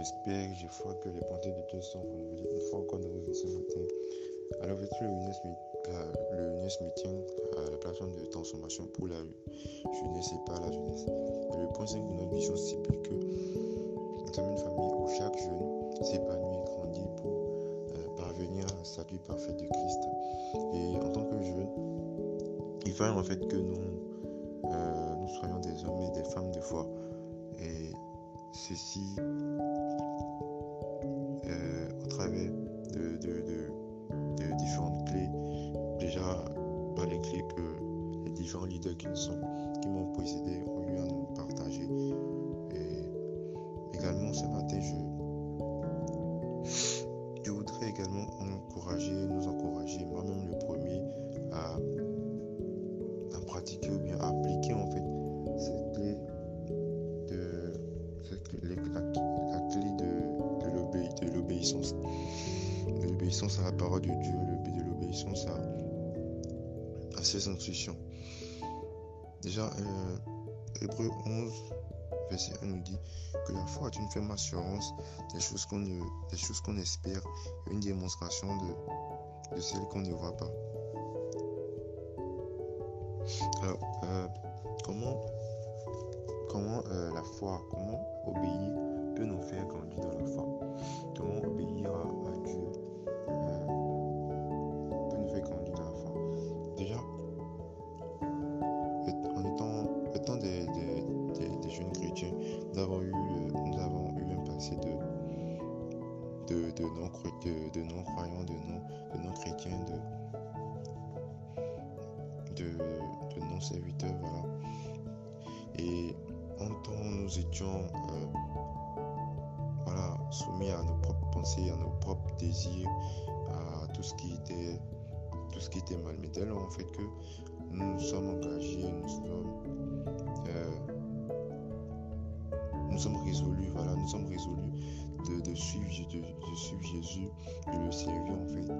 j'espère, j'ai foi que les bontés de Dieu sont renouvelées une fois encore dans ce matin. À l'ouverture, le UNES meeting à la plateforme de transformation pour la jeunesse et pas la jeunesse. Le point 5 de notre vision stipule que nous sommes une famille où chaque jeune s'épanouit et grandit pour euh, parvenir à la statut parfait de Christ. Et en tant que jeune, il fallait en fait que nous, euh, nous soyons des hommes et des femmes de foi. Et ceci au travers de, différentes clés. Déjà, dans les clés que les différents leaders qui, sont, qui m'ont précédé ont eu à nous partager. Et également, ce matin, je, je voudrais également encourager, nous encourager, moi-même le premier, à, à pratiquer ou bien à l'obéissance. De l'obéissance à la parole de Dieu, de l'obéissance à, ses instructions. Déjà, euh, Hébreu 11, verset 1 nous dit que la foi est une ferme assurance des choses qu'on qu'on espère une démonstration de, de celles qu'on ne voit pas. Alors, euh, comment, comment euh, la foi, comment obéir peut nous faire grandir dans la foi? Avons eu, nous avons eu un passé de, de, non-croyants, de, non-chrétiens, de, de serviteurs, voilà. Et en temps, nous étions euh, voilà, soumis à nos propres pensées, à nos propres désirs, à tout ce qui était, tout ce qui était mal. Mais dès lors, en fait, que nous nous sommes engagés, nous sommes, euh, nous sommes résolus, voilà, nous sommes résolus de, suivre, Jésus, de le servir, en fait.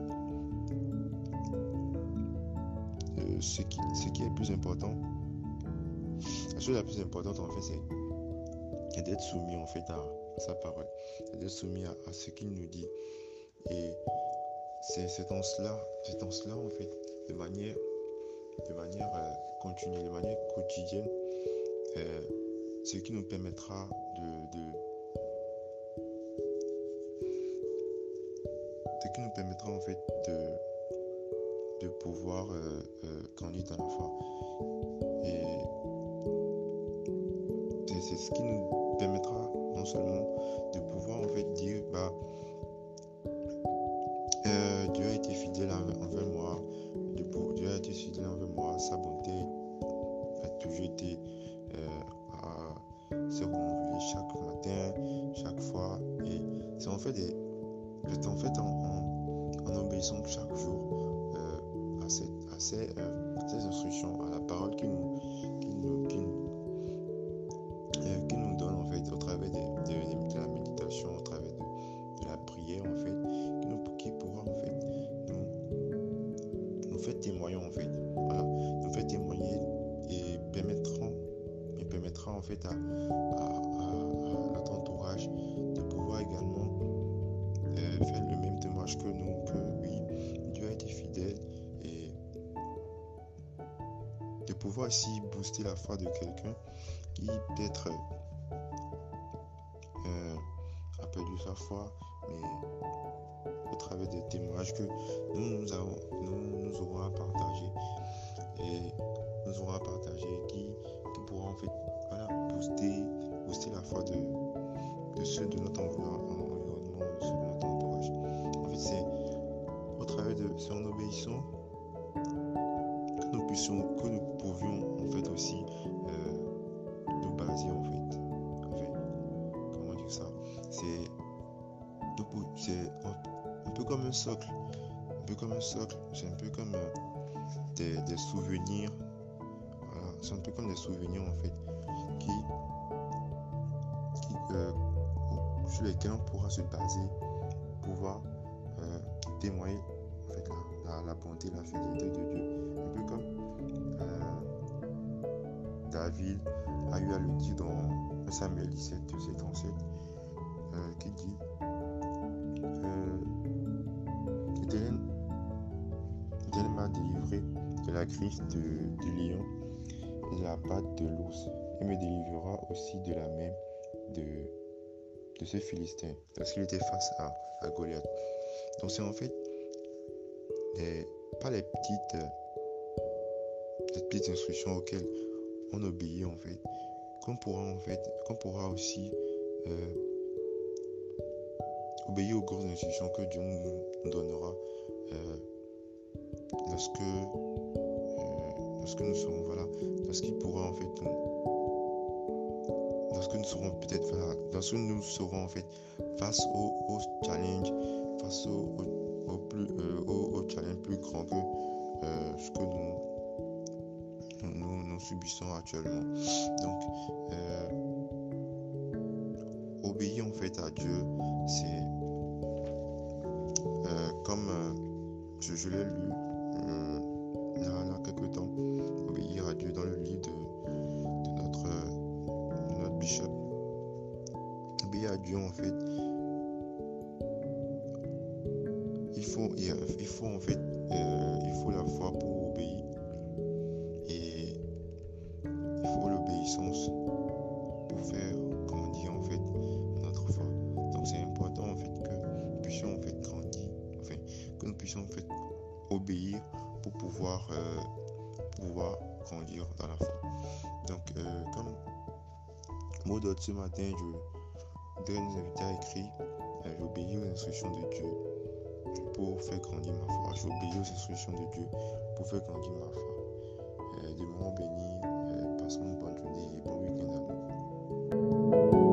Euh, ce, qui, ce qui est plus important, la chose la plus importante en fait, c'est d'être soumis en fait à, sa parole, d'être soumis à, ce qu'il nous dit. Et c'est en cela, c'est en cela en fait, de manière, de manière euh, continue, de manière quotidienne, euh, ce qui nous permettra de, de ce qui nous permettra en fait de de pouvoir euh, euh, dans la foi. Et c'est ce qui nous permettra non seulement de pouvoir en fait dire bah euh, Dieu a été fidèle envers moi, Dieu a été fidèle envers moi, sa bonté a toujours été à chaque matin, chaque fois. Et c'est en fait des, en fait en, obéissant chaque jour à, ces, euh, ces, instructions, à la parole qui nous, euh, en fait à, à, entourage de pouvoir également euh, faire le même témoignage que nous, que oui, Dieu a été fidèle pouvoir aussi booster la foi de quelqu'un qui peut-être euh, a perdu sa foi, mais au travers des témoignages que nous, nous, avons, nous, nous aurons à partager et nous aurons à partager qui, qui pourra en fait booster, la foi de, ceux de notre environnement, de de notre entourage. En fait, c'est au travers de, c'est en obéissant que nous pouvions en fait aussi euh, nous baser en fait. Comment dire ça? C'est un, peu comme un socle. Un peu comme un socle. C'est un peu comme euh, des, souvenirs. C'est un peu comme des souvenirs en fait euh, sur lesquels on pourra se baser, pouvoir euh, témoigner en fait, la, la, la bonté, la fidélité de Dieu un peu comme euh, David a eu à le dire dans Samuel 17, 7 en 7. Euh, qui dit L'Éternel m'a délivré de la crise du lion et de la patte de l'ours, et me délivrera aussi de la main de, de ce Philistin, parce qu'il était face à, à Goliath. Donc c'est en fait pas les petites, les petites instructions auxquelles on obéit en fait, qu'on pourra en fait, qu'on pourra aussi euh, obéir aux grosses instructions que Dieu nous donnera euh, lorsque, euh, lorsque nous serons voilà, lorsqu'il pourra en fait lorsque nous serons peut-être lorsque nous serons en fait face aux au challenges, face au, au, plus au, challenge plus grand que ce que nous nous, nous subissons actuellement. Donc, obéir en fait à Dieu, c'est comme je, je l'ai lu il y a quelques temps, obéir à Dieu dans le Dieu en fait, il faut, il faut en fait, euh, il faut la foi pour obéir et il faut l'obéissance pour faire grandir en fait notre foi. Donc c'est important en fait que nous puissions en fait grandir, enfin que nous puissions en fait obéir pour pouvoir, euh, pouvoir grandir dans la foi. Donc, euh, comme mot ce matin, je voudrais nous inviter à écrire euh, J'obéis aux instructions de Dieu pour faire grandir ma foi. J'obéis aux instructions de Dieu pour faire grandir ma foi. Euh, de béni, passons une bonne journée et bon week-end à nous.